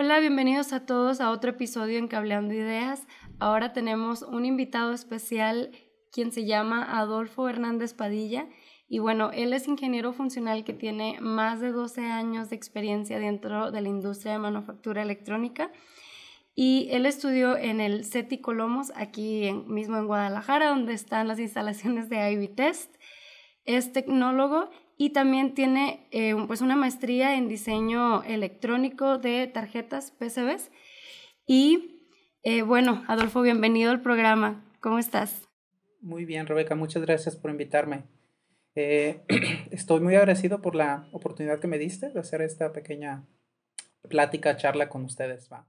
Hola, bienvenidos a todos a otro episodio en Cableando Ideas. Ahora tenemos un invitado especial quien se llama Adolfo Hernández Padilla. Y bueno, él es ingeniero funcional que tiene más de 12 años de experiencia dentro de la industria de manufactura electrónica. Y él estudió en el CETI Colomos, aquí mismo en Guadalajara, donde están las instalaciones de Ivy Test. Es tecnólogo y también tiene eh, pues una maestría en diseño electrónico de tarjetas PCBs. Y eh, bueno, Adolfo, bienvenido al programa. ¿Cómo estás? Muy bien, Rebeca, muchas gracias por invitarme. Eh, estoy muy agradecido por la oportunidad que me diste de hacer esta pequeña plática, charla con ustedes. ¿va?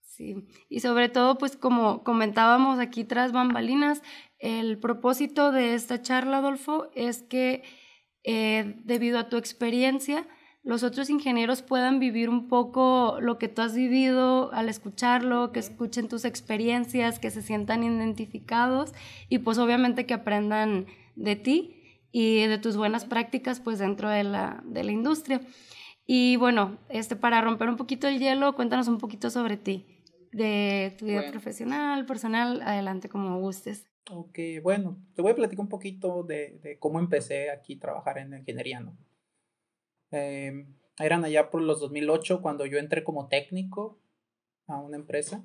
Sí, y sobre todo, pues como comentábamos aquí tras bambalinas, el propósito de esta charla, Adolfo, es que eh, debido a tu experiencia, los otros ingenieros puedan vivir un poco lo que tú has vivido al escucharlo, que escuchen tus experiencias, que se sientan identificados y pues obviamente que aprendan de ti y de tus buenas prácticas pues dentro de la, de la industria. Y bueno, este, para romper un poquito el hielo, cuéntanos un poquito sobre ti, de tu vida profesional, personal, adelante como gustes. Ok, bueno, te voy a platicar un poquito de, de cómo empecé aquí a trabajar en ingeniería, ¿no? Eh, eran allá por los 2008 cuando yo entré como técnico a una empresa,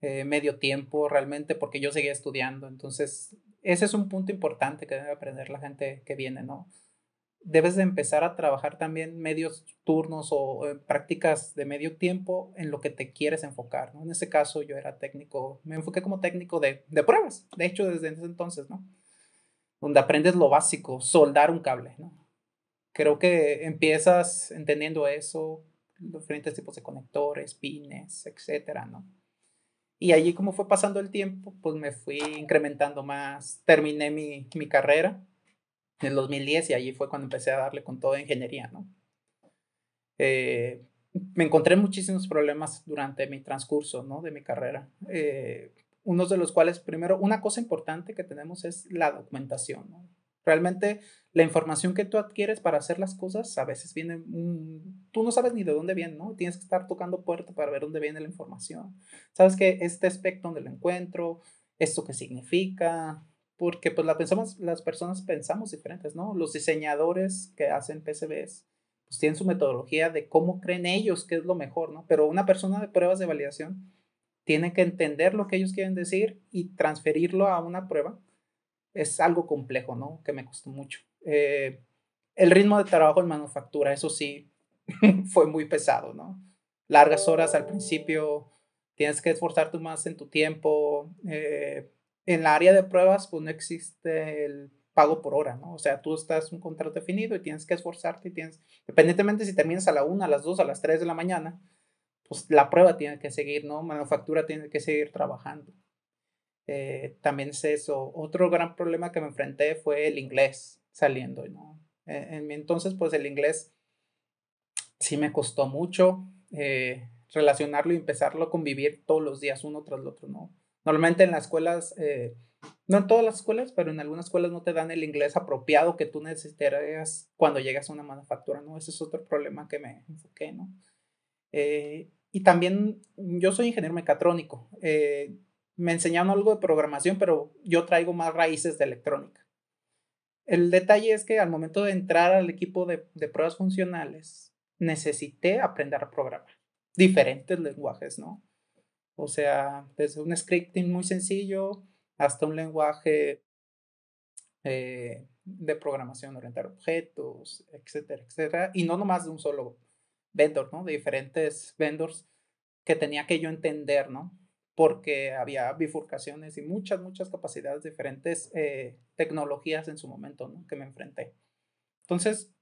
eh, medio tiempo realmente porque yo seguía estudiando. Entonces, ese es un punto importante que debe aprender la gente que viene, ¿no? Debes de empezar a trabajar también medios turnos o prácticas de medio tiempo en lo que te quieres enfocar, ¿no? En ese caso yo era técnico, me enfoqué como técnico de, de pruebas, de hecho desde entonces, ¿no? Donde aprendes lo básico, soldar un cable, ¿no? creo que empiezas entendiendo eso, los diferentes tipos de conectores, pines, etcétera, ¿no? Y allí como fue pasando el tiempo, pues me fui incrementando más, terminé mi, mi carrera en el 2010 y allí fue cuando empecé a darle con toda ingeniería, ¿no? Eh, me encontré muchísimos problemas durante mi transcurso, ¿no? De mi carrera. Eh, unos de los cuales, primero, una cosa importante que tenemos es la documentación, ¿no? Realmente la información que tú adquieres para hacer las cosas a veces viene, tú no sabes ni de dónde viene, ¿no? Tienes que estar tocando puerta para ver dónde viene la información. Sabes que este aspecto donde lo encuentro, esto qué significa, porque pues la pensamos, las personas pensamos diferentes, ¿no? Los diseñadores que hacen PCBs pues tienen su metodología de cómo creen ellos que es lo mejor, ¿no? Pero una persona de pruebas de validación tiene que entender lo que ellos quieren decir y transferirlo a una prueba es algo complejo, ¿no? Que me costó mucho. Eh, el ritmo de trabajo en manufactura, eso sí, fue muy pesado, ¿no? Largas horas al principio, tienes que esforzarte más en tu tiempo. Eh, en la área de pruebas, pues no existe el pago por hora, ¿no? O sea, tú estás un contrato definido y tienes que esforzarte y tienes, independientemente si terminas a la una, a las dos, a las tres de la mañana, pues la prueba tiene que seguir, ¿no? Manufactura tiene que seguir trabajando. Eh, también es eso. Otro gran problema que me enfrenté fue el inglés saliendo, ¿no? E, en, mi entonces, pues el inglés sí me costó mucho eh, relacionarlo y empezarlo a convivir todos los días uno tras el otro, ¿no? Normalmente en las escuelas, eh, no en todas las escuelas, pero en algunas escuelas no te dan el inglés apropiado que tú necesitarías cuando llegas a una manufactura, ¿no? Ese es otro problema que me enfoqué, ¿no? y también yo soy ingeniero mecatrónico me enseñaron algo de programación, pero yo traigo más raíces de electrónica. El detalle es que al momento de entrar al equipo de, pruebas funcionales, necesité aprender a programar diferentes lenguajes, ¿no? O sea, desde un scripting muy sencillo hasta un lenguaje eh, de programación orientada a objetos, etcétera, etcétera. Y no nomás de un solo vendor, ¿no? De diferentes vendors que tenía que yo entender, ¿no? porque había bifurcaciones y muchas, muchas capacidades, diferentes eh, tecnologías en su momento, ¿no? Que me enfrenté. Entonces,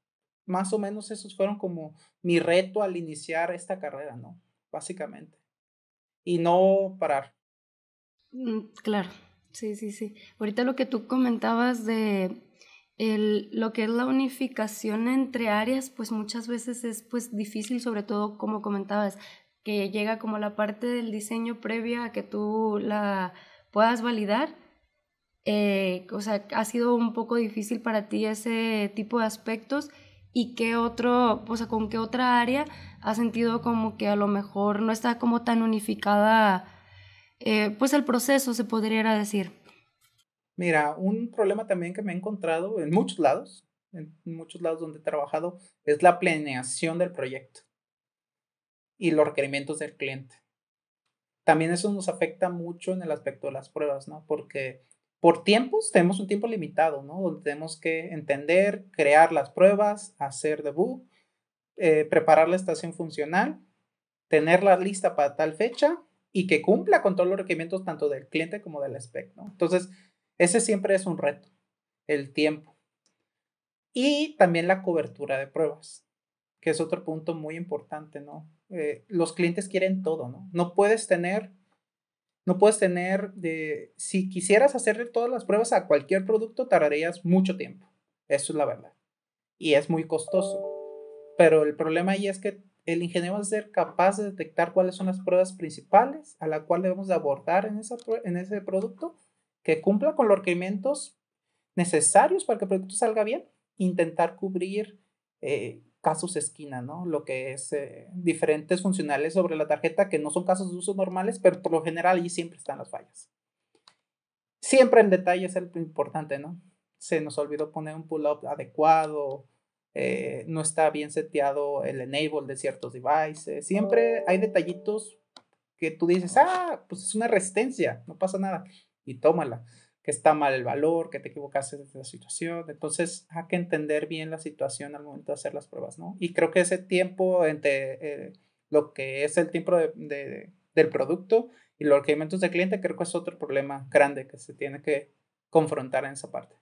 más o menos esos fueron como mi reto al iniciar esta carrera, ¿no? Básicamente. Y no parar. Mm, claro, sí, sí, sí. Ahorita lo que tú comentabas de el, lo que es la unificación entre áreas, pues muchas veces es pues difícil, sobre todo como comentabas, que llega como la parte del diseño previa a que tú la puedas validar. Eh, o sea, ha sido un poco difícil para ti ese tipo de aspectos y qué otro, o sea, con qué otra área ha sentido como que a lo mejor no está como tan unificada, eh, pues el proceso, se podría decir. Mira, un problema también que me he encontrado en muchos lados, en muchos lados donde he trabajado, es la planeación del proyecto y los requerimientos del cliente. También eso nos afecta mucho en el aspecto de las pruebas, ¿no? Porque por tiempos tenemos un tiempo limitado, ¿no? Donde tenemos que entender, crear las pruebas, hacer debug, eh, preparar la estación funcional, tenerla lista para tal fecha y que cumpla con todos los requerimientos tanto del cliente como del spec, ¿no? Entonces, ese siempre es un reto, el tiempo. Y también la cobertura de pruebas, que es otro punto muy importante, ¿no? Eh, los clientes quieren todo, ¿no? No puedes tener, no puedes tener de, si quisieras hacerle todas las pruebas a cualquier producto, tardarías mucho tiempo. Eso es la verdad. Y es muy costoso. Pero el problema ahí es que el ingeniero va a ser capaz de detectar cuáles son las pruebas principales a la cual debemos de abordar en, esa, en ese producto que cumpla con los requerimientos necesarios para que el producto salga bien, intentar cubrir eh, casos esquina, ¿no? Lo que es eh, diferentes funcionales sobre la tarjeta que no son casos de uso normales, pero por lo general allí siempre están las fallas. Siempre el detalle es el importante, ¿no? Se nos olvidó poner un pull-up adecuado, eh, no está bien seteado el enable de ciertos devices. Siempre hay detallitos que tú dices, ah, pues es una resistencia, no pasa nada y tómala, que está mal el valor, que te equivocaste de la situación. Entonces, hay que entender bien la situación al momento de hacer las pruebas, ¿no? Y creo que ese tiempo entre eh, lo que es el tiempo de, del producto y los requerimientos del cliente, creo que es otro problema grande que se tiene que confrontar en esa parte.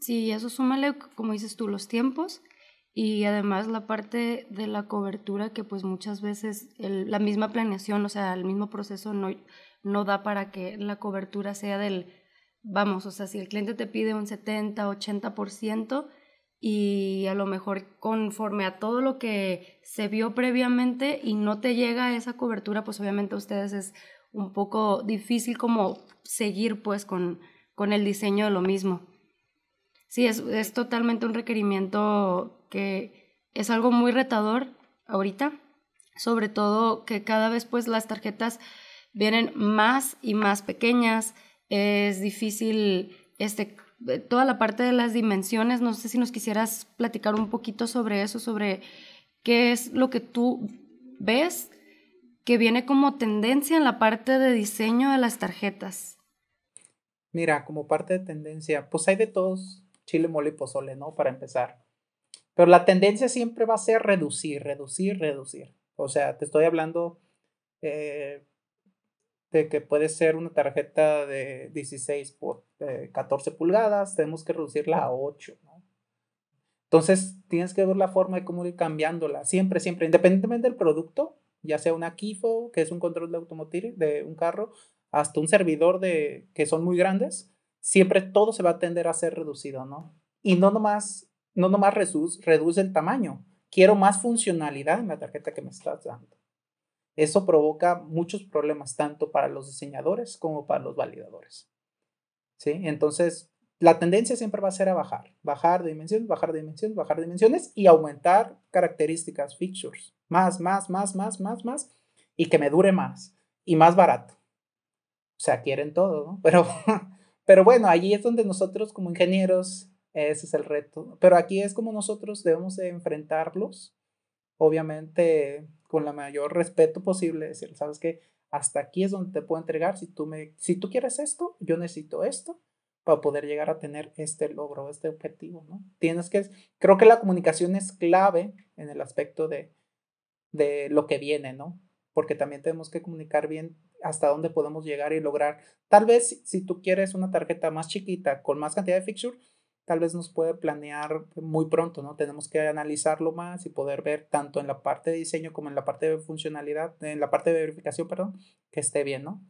Sí, eso súmale, como dices tú, los tiempos y además la parte de la cobertura que pues muchas veces la misma planeación, o sea, el mismo proceso no, no da para que la cobertura sea del, vamos, o sea, si el cliente te pide un 70, 80% y a lo mejor conforme a todo lo que se vio previamente y no te llega esa cobertura, pues obviamente a ustedes es un poco difícil como seguir pues con, con el diseño de lo mismo. Sí, es, es totalmente un requerimiento que es algo muy retador ahorita, sobre todo que cada vez pues las tarjetas vienen más y más pequeñas, es difícil este, toda la parte de las dimensiones, no sé si nos quisieras platicar un poquito sobre eso, sobre qué es lo que tú ves que viene como tendencia en la parte de diseño de las tarjetas. Mira, como parte de tendencia, pues hay de todos, chile, mole y pozole, ¿no? Para empezar. Pero la tendencia siempre va a ser reducir, reducir, reducir. O sea, te estoy hablando eh, de que puede ser una tarjeta de 16 por 14 eh, pulgadas, tenemos que reducirla a 8, ¿no? Entonces, tienes que ver la forma de cómo ir cambiándola, siempre, siempre, independientemente del producto, ya sea una Kifo, que es un control de automotriz de un carro, hasta un servidor de que son muy grandes, siempre todo se va a tender a ser reducido, ¿no? Y no nomás, no nomás reduce, reduce el tamaño, quiero más funcionalidad en la tarjeta que me estás dando. Eso provoca muchos problemas, tanto para los diseñadores como para los validadores. ¿Sí? Entonces, la tendencia siempre va a ser a bajar, bajar dimensiones, bajar dimensiones, bajar dimensiones y aumentar características, features, más, más, más, más, más, más, y que me dure más y más barato. O sea, quieren todo, ¿no? Pero, pero bueno, allí es donde nosotros como ingenieros, ese es el reto. Pero aquí es como nosotros debemos de enfrentarlos, obviamente con la mayor respeto posible, decir, sabes que hasta aquí es donde te puedo entregar, si tú, me, si tú quieres esto, yo necesito esto para poder llegar a tener este logro, este objetivo, ¿no? Tienes que, creo que la comunicación es clave en el aspecto de, de lo que viene, ¿no? Porque también tenemos que comunicar bien hasta dónde podemos llegar y lograr. Tal vez si tú quieres una tarjeta más chiquita con más cantidad de fixture, tal vez nos puede planear muy pronto, ¿no? Tenemos que analizarlo más y poder ver tanto en la parte de diseño como en la parte de funcionalidad, en la parte de verificación, perdón, que esté bien, ¿no?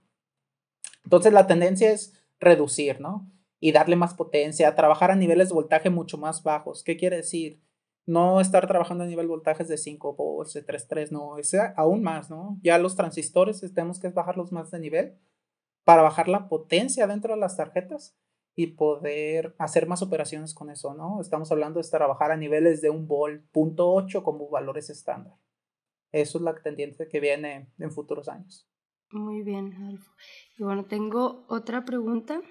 Entonces la tendencia es reducir, ¿no? Y darle más potencia, trabajar a niveles de voltaje mucho más bajos. ¿Qué quiere decir? No estar trabajando a nivel de voltajes de 5 volts, de 3.3, no, es aún más, ¿no? Ya los transistores tenemos que bajarlos más de nivel para bajar la potencia dentro de las tarjetas y poder hacer más operaciones con eso, ¿no? Estamos hablando de trabajar a niveles de un vol punto .8 como valores estándar. Eso es la tendencia que viene en futuros años. Muy bien, Alfo. Y bueno, tengo otra pregunta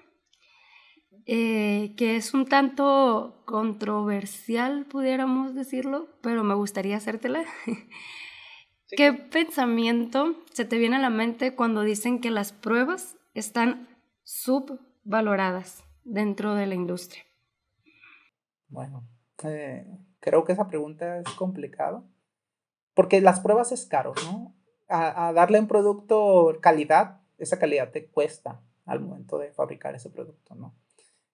eh, que es un tanto controversial, pudiéramos decirlo, pero me gustaría hacértela. ¿Qué pensamiento se te viene a la mente cuando dicen que las pruebas están subvaloradas dentro de la industria? Bueno, eh, creo que esa pregunta es complicada, porque las pruebas es caro, ¿no? A, a darle un producto calidad, esa calidad te cuesta al momento de fabricar ese producto, ¿no?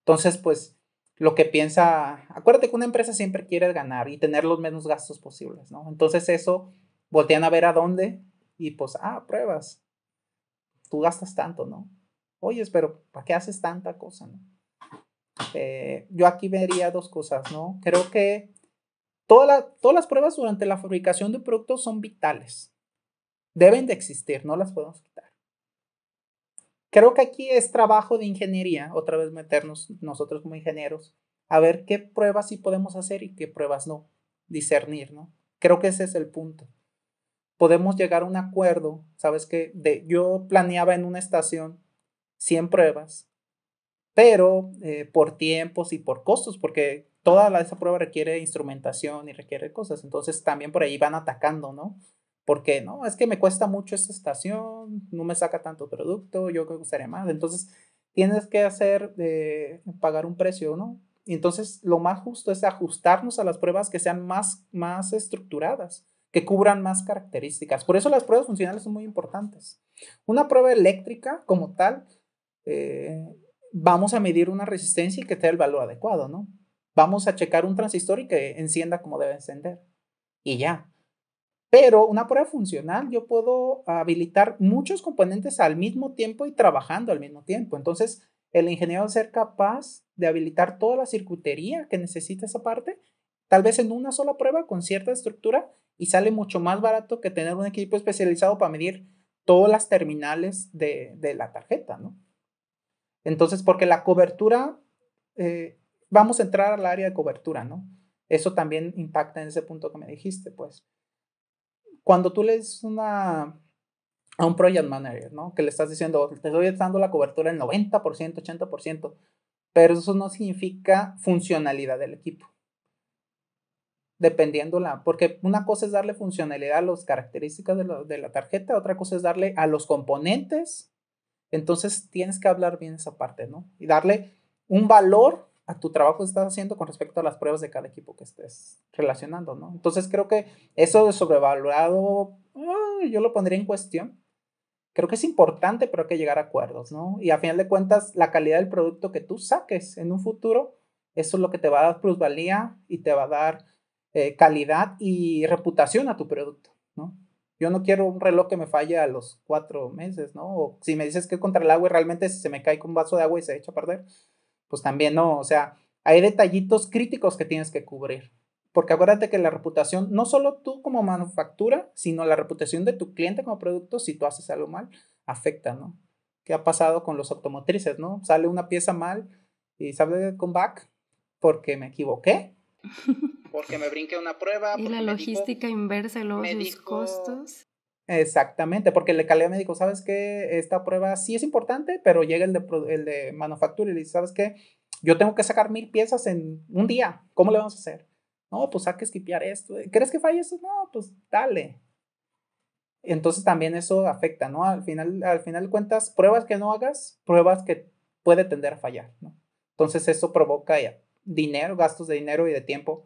Entonces, pues lo que piensa, acuérdate que una empresa siempre quiere ganar y tener los menos gastos posibles, ¿no? Entonces eso, voltean a ver a dónde y pues, ah, pruebas. Tú gastas tanto, ¿no? Oyes, pero ¿para qué haces tanta cosa, no? Eh, yo aquí vería dos cosas, ¿no? Creo que todas las pruebas durante la fabricación de productos son vitales. Deben de existir, no las podemos quitar. Creo que aquí es trabajo de ingeniería, otra vez meternos nosotros como ingenieros, a ver qué pruebas sí podemos hacer y qué pruebas no, discernir, ¿no? Creo que ese es el punto. Podemos llegar a un acuerdo, ¿sabes qué? De, yo planeaba en una estación 100 pruebas, pero eh, por tiempos y por costos, porque toda la, esa prueba requiere instrumentación y requiere cosas, entonces también por ahí van atacando, ¿no? porque no, es que me cuesta mucho esta estación, no me saca tanto producto, yo me gustaría más. Entonces, tienes que hacer, eh, pagar un precio, ¿no? Y entonces, lo más justo es ajustarnos a las pruebas que sean más, más estructuradas, que cubran más características. Por eso las pruebas funcionales son muy importantes. Una prueba eléctrica como tal, eh, vamos a medir una resistencia y que tenga el valor adecuado, ¿no? Vamos a checar un transistor y que encienda como debe encender. Y ya. Pero una prueba funcional, yo puedo habilitar muchos componentes al mismo tiempo y trabajando al mismo tiempo. Entonces, el ingeniero debe ser capaz de habilitar toda la circuitería que necesita esa parte, tal vez en una sola prueba con cierta estructura y sale mucho más barato que tener un equipo especializado para medir todas las terminales de, la tarjeta, ¿no? Entonces, porque la cobertura, eh, vamos a entrar al área de cobertura, ¿no? Eso también impacta en ese punto que me dijiste, pues cuando tú le dices una, a un project manager, ¿no? Que le estás diciendo, te estoy dando la cobertura en 90%, 80%, pero eso no significa funcionalidad del equipo. Dependiendo la, porque una cosa es darle funcionalidad a las características de, de la tarjeta, otra cosa es darle a los componentes. Entonces tienes que hablar bien esa parte, ¿no? Y darle un valor a tu trabajo que estás haciendo con respecto a las pruebas de cada equipo que estés relacionando, ¿no? Entonces creo que eso de sobrevalorado, yo lo pondría en cuestión. Creo que es importante, pero hay que llegar a acuerdos, ¿no? Y a final de cuentas, la calidad del producto que tú saques en un futuro, eso es lo que te va a dar plusvalía y te va a dar eh, calidad y reputación a tu producto, ¿no? Yo no quiero un reloj que me falle a los cuatro meses, ¿no? O si me dices que es contra el agua y realmente se me cae con un vaso de agua y se echa a perder, pues también no, o sea, hay detallitos críticos que tienes que cubrir. Porque acuérdate que la reputación, no solo tú como manufactura, sino la reputación de tu cliente como producto, si tú haces algo mal, afecta, ¿no? ¿Qué ha pasado con los automotrices, no? Sale una pieza mal y sale con back porque me equivoqué, porque me brinqué una prueba. Y la logística inversa, los sus costos. Exactamente, porque el de calidad médico, ¿sabes que Esta prueba sí es importante, pero llega el de, el de manufactura y dice, ¿sabes qué? Yo tengo que sacar mil piezas en un día, ¿cómo le vamos a hacer? No, pues hay que esquipear esto. ¿Crees que falle eso? No, pues dale. Entonces también eso afecta, ¿no? Al final, al final de cuentas, pruebas que no hagas, pruebas que puede tender a fallar, ¿no? Entonces eso provoca ya dinero, gastos de dinero y de tiempo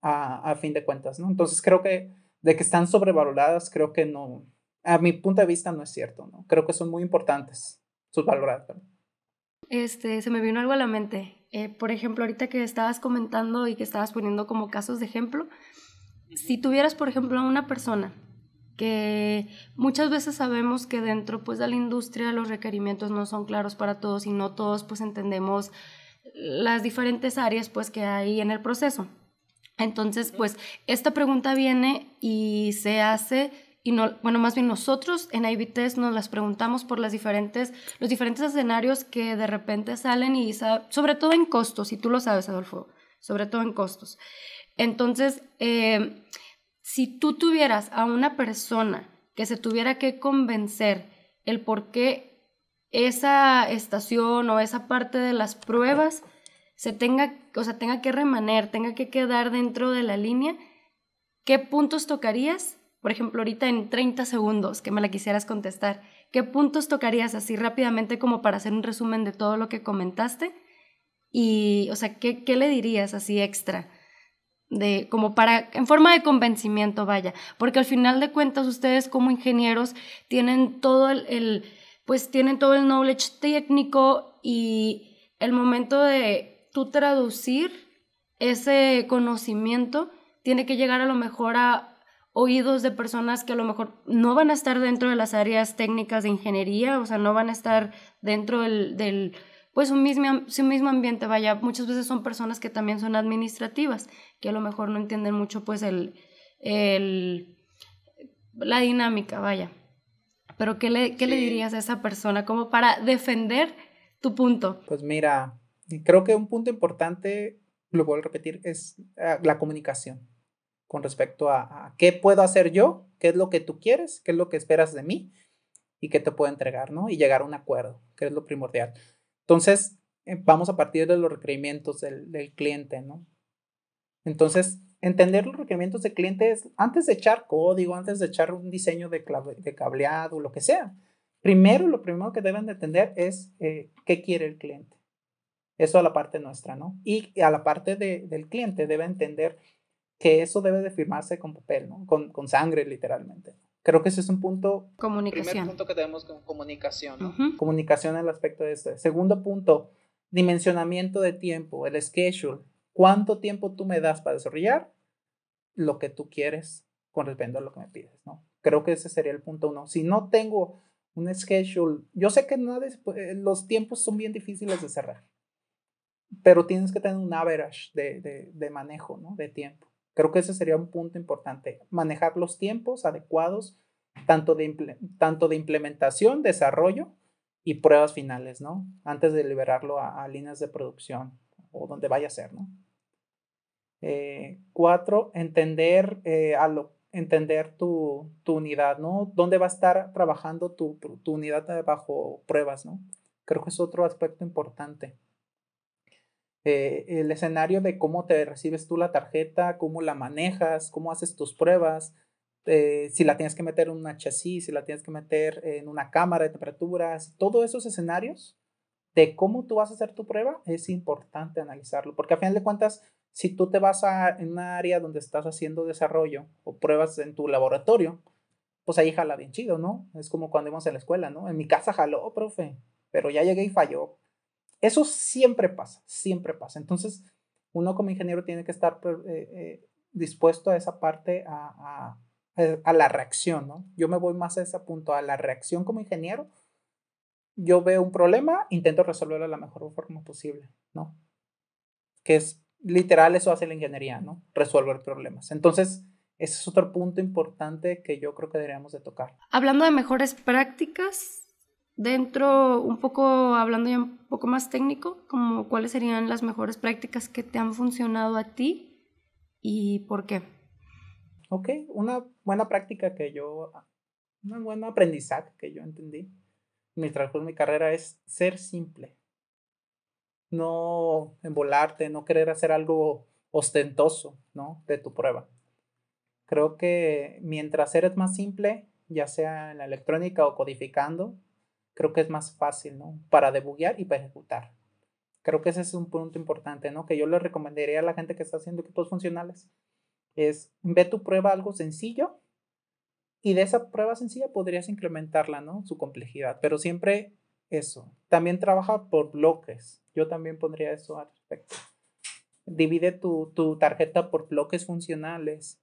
a, a fin de cuentas, ¿no? Entonces creo que de que están sobrevaloradas, creo que no, a mi punto de vista no es cierto, ¿no? Creo que son muy importantes, subvaloradas. Este, se me vino algo a la mente. Eh, por ejemplo, ahorita que estabas comentando y que estabas poniendo como casos de ejemplo, si tuvieras, por ejemplo, una persona que muchas veces sabemos que dentro pues, de la industria los requerimientos no son claros para todos y no todos pues entendemos las diferentes áreas pues que hay en el proceso. Entonces, pues esta pregunta viene y se hace y no, bueno, más bien nosotros en IB Test nos las preguntamos por las diferentes, los diferentes escenarios que de repente salen y sobre todo en costos, y tú lo sabes, Adolfo, sobre todo en costos. Entonces, eh, si tú tuvieras a una persona que se tuviera que convencer el por qué esa estación o esa parte de las pruebas se tenga, o sea, tenga que remaner, tenga que quedar dentro de la línea, ¿qué puntos tocarías? Por ejemplo, ahorita en 30 segundos que me la quisieras contestar, ¿qué puntos tocarías así rápidamente como para hacer un resumen de todo lo que comentaste? Y, o sea, ¿qué, qué le dirías así extra? de como para en forma de convencimiento vaya porque al final de cuentas ustedes como ingenieros tienen todo el pues tienen todo el knowledge técnico y el momento de tú traducir ese conocimiento tiene que llegar a lo mejor a oídos de personas que a lo mejor no van a estar dentro de las áreas técnicas de ingeniería, o sea, no van a estar dentro del, del pues un mismo, su mismo ambiente, vaya, muchas veces son personas que también son administrativas, que a lo mejor no entienden mucho pues el, el la dinámica, vaya. Pero ¿qué le, qué le dirías a esa persona como para defender tu punto? Pues mira, creo que un punto importante, lo vuelvo a repetir, es ah, la comunicación con respecto a, qué puedo hacer yo, qué es lo que tú quieres, qué es lo que esperas de mí y qué te puedo entregar, ¿no? Y llegar a un acuerdo, que es lo primordial. Entonces, eh, vamos a partir de los requerimientos del, cliente, ¿no? Entonces, entender los requerimientos del cliente es antes de echar código, antes de echar un diseño de, de cableado, lo que sea. Primero, lo primero que deben de entender es eh, qué quiere el cliente. Eso a la parte nuestra, ¿no? Y a la parte del cliente debe entender que eso debe de firmarse con papel, ¿no? Con, con sangre, literalmente. Creo que ese es un punto. Comunicación. Primer punto que tenemos con comunicación, ¿no? Comunicación en el aspecto de este. Segundo punto, dimensionamiento de tiempo, el schedule. ¿Cuánto tiempo tú me das para desarrollar lo que tú quieres con respecto a lo que me pides, ¿no? Creo que ese sería el punto uno. Si no tengo un schedule, yo sé que no, eh, los tiempos son bien difíciles de cerrar pero tienes que tener un average de, de, manejo, ¿no? De tiempo. Creo que ese sería un punto importante, manejar los tiempos adecuados, tanto de, tanto de implementación, desarrollo y pruebas finales, ¿no? Antes de liberarlo a, líneas de producción o donde vaya a ser, ¿no? Eh, cuatro, entender, eh, entender tu, tu, unidad, ¿no? ¿Dónde va a estar trabajando tu, tu unidad bajo pruebas, ¿no? Creo que es otro aspecto importante. Eh, el escenario de cómo te recibes tú la tarjeta, cómo la manejas, cómo haces tus pruebas, eh, si la tienes que meter en una chasis, si la tienes que meter en una cámara de temperaturas, todos esos escenarios de cómo tú vas a hacer tu prueba, es importante analizarlo, porque a final de cuentas, si tú te vas a en una área donde estás haciendo desarrollo o pruebas en tu laboratorio, pues ahí jala bien chido, ¿no? Es como cuando íbamos en la escuela, ¿no? En mi casa jaló, profe, pero ya llegué y falló. Eso siempre pasa, siempre pasa. Entonces, uno como ingeniero tiene que estar pues, eh, eh, dispuesto a esa parte, a, a, la reacción, ¿no? Yo me voy más a ese punto, a la reacción como ingeniero. Yo veo un problema, intento resolverlo de la mejor forma posible, ¿no? Que es literal, eso hace la ingeniería, ¿no? Resolver problemas. Entonces, ese es otro punto importante que yo creo que deberíamos de tocar. Hablando de mejores prácticas, dentro, un poco hablando ya un poco más técnico, como cuáles serían las mejores prácticas que te han funcionado a ti y por qué. Ok, una buena práctica que yo, un buen aprendizaje que yo entendí mientras mi carrera es ser simple. No embolarte, no querer hacer algo ostentoso, ¿no? De tu prueba. Creo que mientras eres más simple, ya sea en la electrónica o codificando, creo que es más fácil, ¿no? Para debuguear y para ejecutar. Creo que ese es un punto importante, ¿no? Que yo le recomendaría a la gente que está haciendo equipos funcionales. Es, ve tu prueba algo sencillo y de esa prueba sencilla podrías incrementarla, ¿no? Su complejidad, pero siempre eso. También trabaja por bloques. Yo también pondría eso al respecto. Divide tu, tu tarjeta por bloques funcionales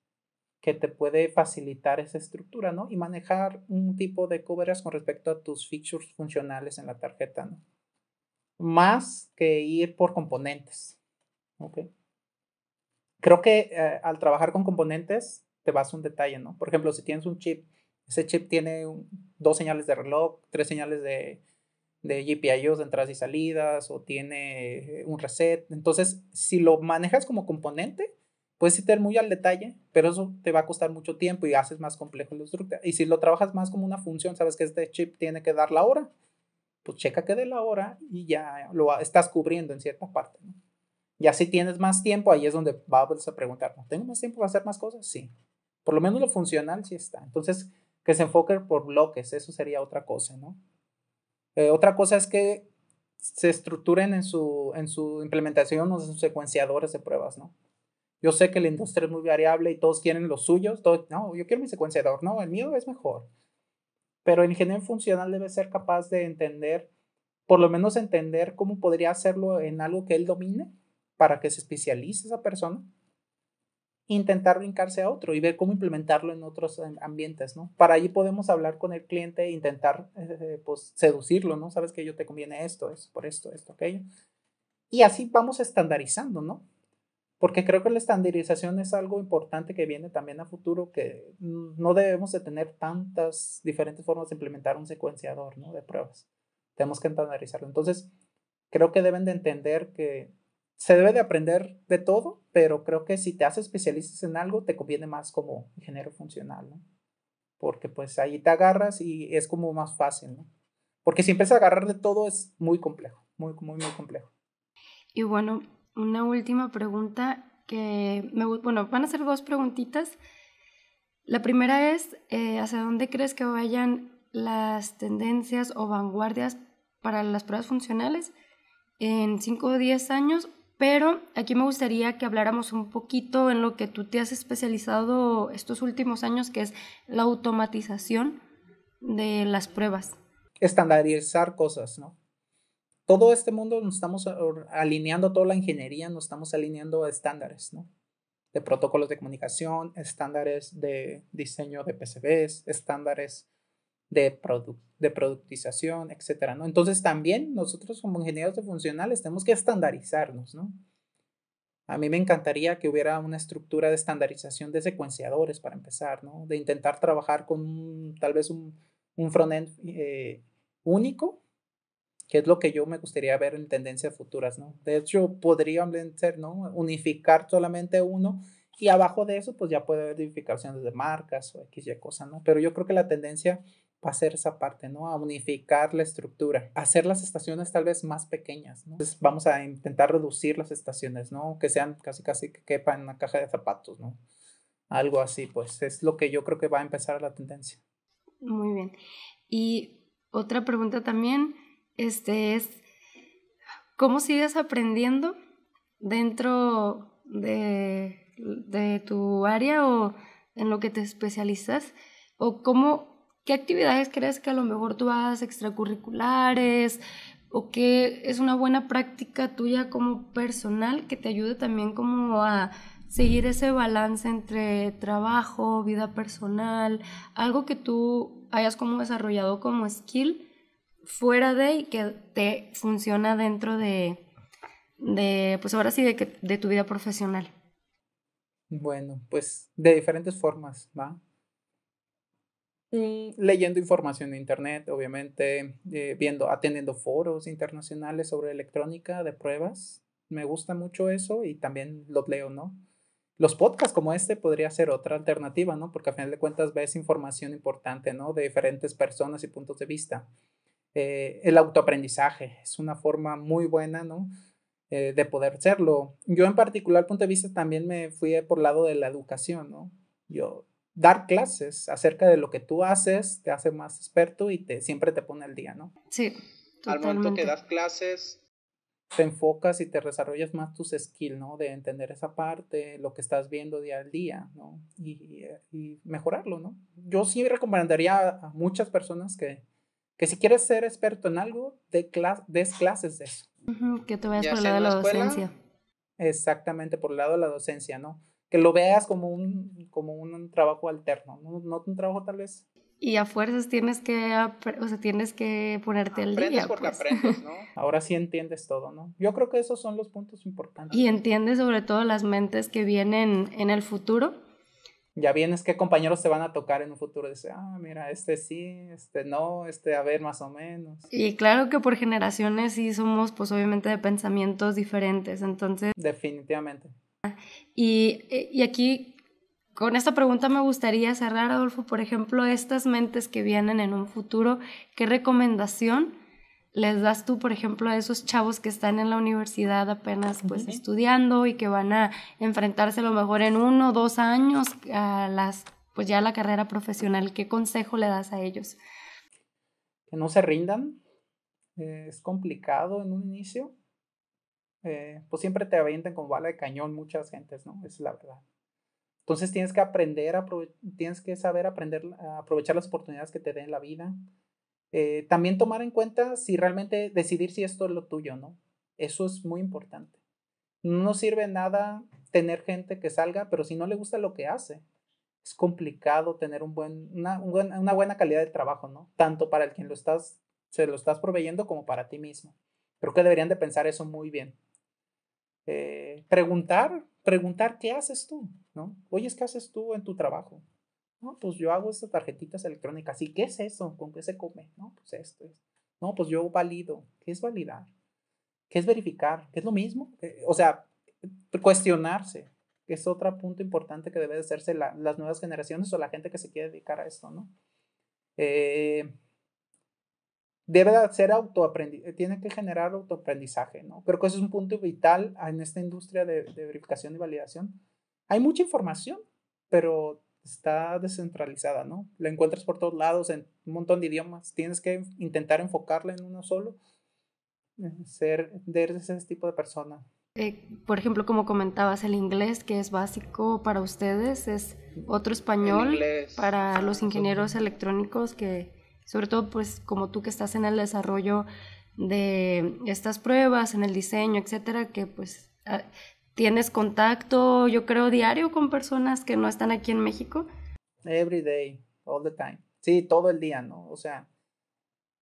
que te puede facilitar esa estructura, ¿no? Y manejar un tipo de coverage con respecto a tus features funcionales en la tarjeta, ¿no? Más que ir por componentes, ¿ok? Creo que eh, al trabajar con componentes te vas a un detalle, ¿no? Por ejemplo, si tienes un chip Ese chip tiene dos señales de reloj, tres señales de, de GPIOs de entradas y salidas, o tiene un reset. Entonces, si lo manejas como componente, puedes ir muy al detalle, pero eso te va a costar mucho tiempo y haces más complejo el estructura. Y si lo trabajas más como una función, sabes que este chip tiene que dar la hora, pues checa que dé la hora y ya lo estás cubriendo en cierta parte. ¿no? Y así tienes más tiempo, ahí es donde vas a preguntar, ¿tengo más tiempo para hacer más cosas? Sí. Por lo menos lo funcional sí está. Entonces, que se enfoque por bloques, eso sería otra cosa, ¿no? Eh, otra cosa es que se estructuren en su, en su implementación o en sus secuenciadores de pruebas, ¿no? Yo sé que la industria es muy variable y todos quieren los suyos. no, yo quiero mi secuenciador. No, el mío es mejor. Pero el ingeniero funcional debe ser capaz de entender, por lo menos entender cómo podría hacerlo en algo que él domine para que se especialice esa persona. Intentar brincarse a otro y ver cómo implementarlo en otros ambientes, ¿no? Para allí podemos hablar con el cliente e intentar, eh, pues, seducirlo, ¿no? Sabes que yo te conviene esto, es por esto, esto, aquello. Y así vamos estandarizando, ¿no? Porque creo que la estandarización es algo importante que viene también a futuro, que no debemos de tener tantas diferentes formas de implementar un secuenciador ¿no? de pruebas. Tenemos que estandarizarlo. Entonces, creo que deben de entender que se debe de aprender de todo, pero creo que si te haces especialistas en algo, te conviene más como ingeniero funcional, ¿no? Porque pues ahí te agarras y es como más fácil, ¿no? Porque si empiezas a agarrar de todo es muy complejo, muy, muy, muy complejo. Y bueno, una última pregunta que me bueno, van a ser dos preguntitas. La primera es, eh, ¿hacia dónde crees que vayan las tendencias o vanguardias para las pruebas funcionales en 5 o 10 años? Pero aquí me gustaría que habláramos un poquito en lo que tú te has especializado estos últimos años, que es la automatización de las pruebas. Estandarizar cosas, ¿no? Todo este mundo nos estamos alineando, toda la ingeniería nos estamos alineando a estándares, ¿no? De protocolos de comunicación, estándares de diseño de PCBs, estándares de, de productización, etcétera, ¿no? Entonces también nosotros como ingenieros de funcionales tenemos que estandarizarnos, ¿no? A mí me encantaría que hubiera una estructura de estandarización de secuenciadores para empezar, ¿no? De intentar trabajar con tal vez un, un frontend eh, único que es lo que yo me gustaría ver en tendencias futuras, ¿no? De hecho, podría ser, ¿no? Unificar solamente uno y abajo de eso, pues ya puede haber identificaciones de marcas o X y cosa, ¿no? Pero yo creo que la tendencia va a ser esa parte, ¿no? A unificar la estructura, hacer las estaciones tal vez más pequeñas, ¿no? Entonces vamos a intentar reducir las estaciones, ¿no? Que sean casi casi que quepan en una caja de zapatos, ¿no? Algo así, pues es lo que yo creo que va a empezar la tendencia. Muy bien. Y otra pregunta también, este es cómo sigues aprendiendo dentro de, tu área o en lo que te especializas o cómo, qué actividades crees que a lo mejor tú hagas extracurriculares o qué es una buena práctica tuya como personal que te ayude también como a seguir ese balance entre trabajo, vida personal, algo que tú hayas como desarrollado como skill fuera de y que te funciona dentro de, de pues ahora sí, de, de tu vida profesional? Bueno, pues de diferentes formas, ¿va? leyendo información de internet, obviamente, eh, viendo, atendiendo foros internacionales sobre electrónica de pruebas. Me gusta mucho eso y también los leo, ¿no? Los podcasts como este podría ser otra alternativa, ¿no? Porque a final de cuentas ves información importante, ¿no? De diferentes personas y puntos de vista. Eh, el autoaprendizaje. Es una forma muy buena, ¿no? Eh, de poder serlo. Yo en particular, punto de vista, también me fui por el lado de la educación, ¿no? Yo dar clases acerca de lo que tú haces te hace más experto y te siempre te pone al día, ¿no? Sí. Al momento que das clases, te enfocas y te desarrollas más tus skills, ¿no? De entender esa parte, lo que estás viendo día al día, ¿no? Y, y mejorarlo, ¿no? Yo sí recomendaría a muchas personas que, que si quieres ser experto en algo, de des clases de eso. que te vayas por el lado de la, docencia. Exactamente, por el lado de la docencia, ¿no? Que lo veas como un, como un trabajo alterno, ¿no? no un trabajo tal vez. Y a fuerzas tienes que, o sea, tienes que ponerte al día. Aprendes porque pues. aprendes, ¿no? Ahora sí entiendes todo, ¿no? Yo creo que esos son los puntos importantes. Y entiendes sobre todo las mentes que vienen en el futuro ya vienes qué compañeros te van a tocar en un futuro. Dice, ah, mira, este sí, este no, este a ver más o menos. Y claro que por generaciones sí somos, pues obviamente de pensamientos diferentes, entonces. Definitivamente. Y, y aquí, con esta pregunta me gustaría cerrar, Adolfo, por ejemplo, estas mentes que vienen en un futuro, ¿qué recomendación? Les das tú, por ejemplo, a esos chavos que están en la universidad apenas pues estudiando y que van a enfrentarse a lo mejor en uno o dos años a las, pues ya la carrera profesional? ¿Qué consejo le das a ellos? Que no se rindan. Eh, es complicado en un inicio. Eh, pues siempre te avientan con bala de cañón muchas gentes, ¿no? Esa es la verdad. Entonces tienes que aprender, tienes que saber aprender, a aprovechar las oportunidades que te den la vida eh, también tomar en cuenta si realmente decidir si esto es lo tuyo, ¿no? Eso es muy importante. No sirve nada tener gente que salga, pero si no le gusta lo que hace, es complicado tener un buen, una, una buena calidad de trabajo, ¿no? Tanto para el quien lo estás, se lo estás proveyendo como para ti mismo. Creo que deberían de pensar eso muy bien. Eh, preguntar, preguntar qué haces tú, ¿no? Oye, ¿qué haces tú en tu trabajo? No, pues yo hago estas tarjetitas electrónicas. ¿Y qué es eso? ¿Con qué se come? No, pues esto es. No, pues yo valido. ¿Qué es validar? ¿Qué es verificar? ¿Qué es lo mismo? Eh, o sea, cuestionarse, es otro punto importante que debe de hacerse las nuevas generaciones o la gente que se quiere dedicar a esto, ¿no? Eh, debe de ser autoaprendizaje, tiene que generar autoaprendizaje, ¿no? Creo que eso es un punto vital en esta industria de verificación y validación. Hay mucha información, pero está descentralizada, ¿no? La encuentras por todos lados en un montón de idiomas. Tienes que intentar enfocarla en uno solo. Ser de ese tipo de persona. Eh, por ejemplo, como comentabas, el inglés, que es básico para ustedes, es otro español para los ingenieros electrónicos que, sobre todo, pues como tú que estás en el desarrollo de estas pruebas, en el diseño, etcétera, que pues ¿Tienes contacto, yo creo, diario con personas que no están aquí en México? Every day, all the time. Sí, todo el día, ¿no? O sea,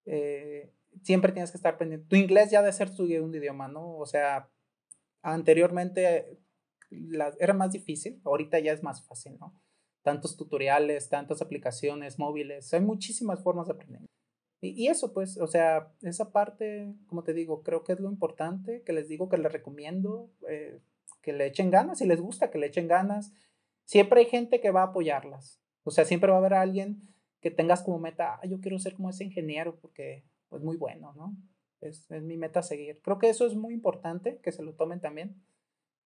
eh, siempre tienes que estar pendiente. Tu inglés ya debe ser tu idioma, ¿no? O sea, anteriormente era más difícil, ahorita ya es más fácil, ¿no? Tantos tutoriales, tantas aplicaciones móviles, hay muchísimas formas de aprender. Y, eso, pues, o sea, esa parte, como te digo, creo que es lo importante, que les digo que les recomiendo. Eh, que le echen ganas, si les gusta, que le echen ganas. Siempre hay gente que va a apoyarlas. O sea, siempre va a haber alguien que tengas como meta, ah, yo quiero ser como ese ingeniero porque es pues, muy bueno, ¿no? Es, es mi meta seguir. Creo que eso es muy importante, que se lo tomen también,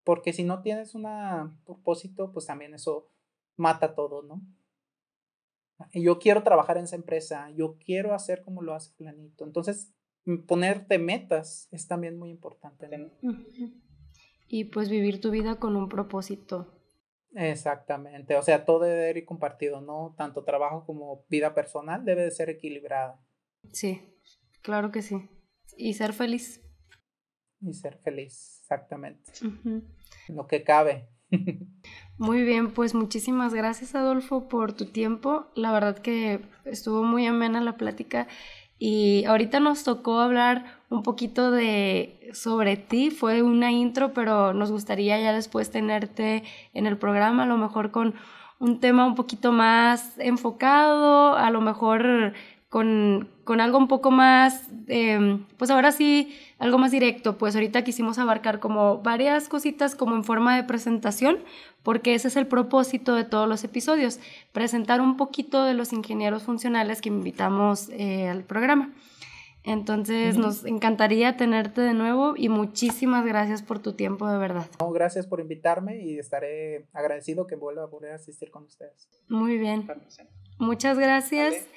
porque si no tienes un propósito, pues también eso mata todo, ¿no? Y yo quiero trabajar en esa empresa, yo quiero hacer como lo hace fulanito. Entonces, ponerte metas es también muy importante y pues vivir tu vida con un propósito. Exactamente, o sea, todo debe ir compartido, ¿no? Tanto trabajo como vida personal debe de ser equilibrada. Sí, claro que sí. Y ser feliz. Y ser feliz, exactamente. Lo que cabe. Muy bien, pues muchísimas gracias Adolfo por tu tiempo. La verdad que estuvo muy amena la plática y ahorita nos tocó hablar un poquito de sobre ti, fue una intro, pero nos gustaría ya después tenerte en el programa, a lo mejor con un tema un poquito más enfocado, a lo mejor con, con algo un poco más, em, pues ahora sí, algo más directo, pues ahorita quisimos abarcar como varias cositas como en forma de presentación, porque ese es el propósito de todos los episodios, presentar un poquito de los ingenieros funcionales que invitamos eh, al programa. Entonces nos encantaría tenerte de nuevo y muchísimas gracias por tu tiempo de verdad. gracias por invitarme y estaré agradecido que vuelva a poder asistir con ustedes. Muy bien. Muchas gracias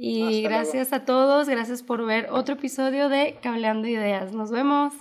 y gracias a todos, gracias por ver otro episodio de Cableando Ideas. Nos vemos.